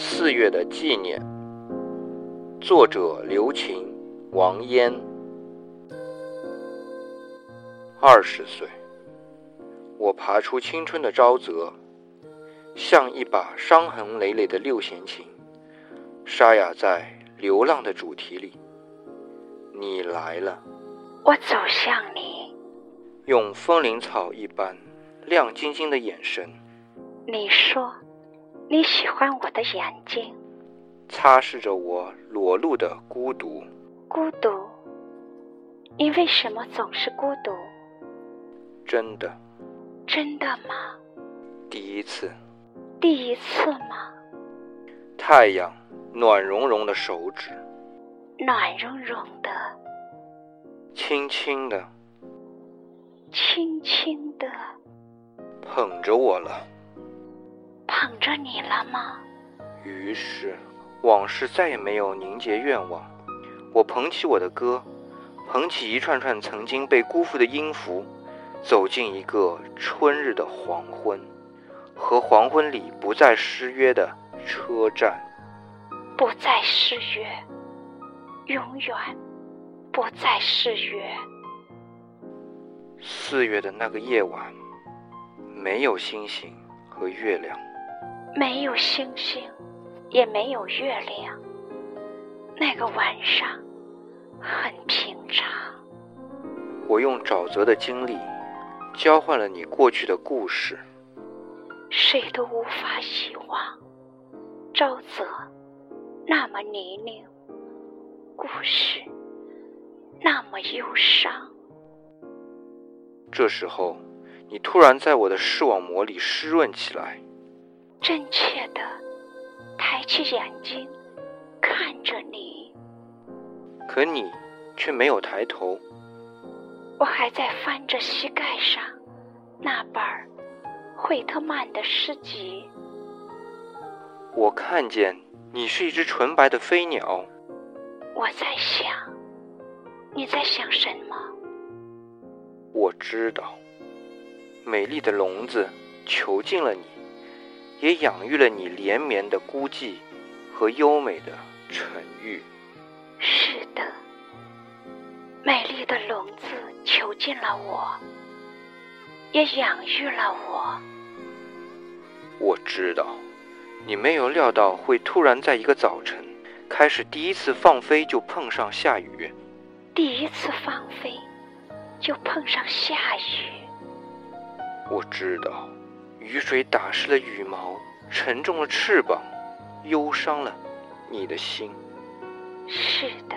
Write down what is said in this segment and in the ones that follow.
四月的纪念，作者刘琴、王嫣。二十岁，我爬出青春的沼泽，像一把伤痕累累的六弦琴，沙哑在流浪的主题里。你来了，我走向你，用风铃草一般亮晶晶的眼神。你说。你喜欢我的眼睛，擦拭着我裸露的孤独。孤独，你为什么总是孤独？真的，真的吗？第一次，第一次吗？太阳暖融融的手指，暖融融的，轻轻的，轻轻的捧着我了。捧着你了吗？于是，往事再也没有凝结愿望。我捧起我的歌，捧起一串串曾经被辜负的音符，走进一个春日的黄昏，和黄昏里不再失约的车站。不再失约，永远不再失约。四月的那个夜晚，没有星星和月亮。没有星星，也没有月亮。那个晚上很平常。我用沼泽的经历交换了你过去的故事。谁都无法遗忘沼泽那么泥泞，故事那么忧伤。这时候，你突然在我的视网膜里湿润起来。真切的抬起眼睛看着你，可你却没有抬头。我还在翻着膝盖上那本惠特曼的诗集。我看见你是一只纯白的飞鸟。我在想，你在想什么？我知道，美丽的笼子囚禁了你。也养育了你连绵的孤寂和优美的沉郁。是的，美丽的笼子囚禁了我，也养育了我。我知道，你没有料到会突然在一个早晨开始第一次放飞就碰上下雨。第一次放飞就碰上下雨。我知道。雨水打湿了羽毛，沉重了翅膀，忧伤了你的心。是的，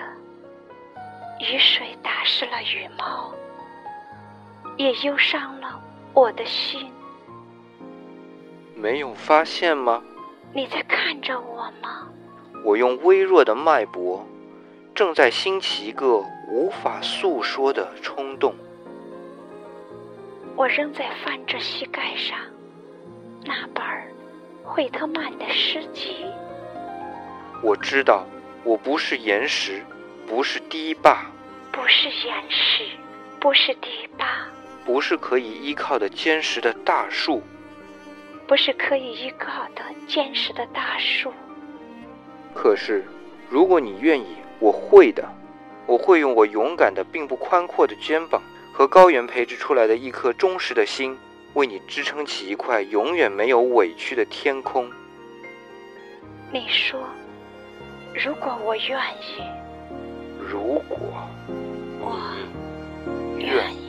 雨水打湿了羽毛，也忧伤了我的心。没有发现吗？你在看着我吗？我用微弱的脉搏，正在兴起一个无法诉说的冲动。我仍在翻着膝盖上。那本惠特曼的诗集。我知道，我不是岩石，不是堤坝，不是岩石，不是堤坝，不是可以依靠的坚实的大树，不是可以依靠的坚实的大树。可是，如果你愿意，我会的，我会用我勇敢的并不宽阔的肩膀和高原培植出来的一颗忠实的心。为你支撑起一块永远没有委屈的天空。你说，如果我愿意，如果我愿意。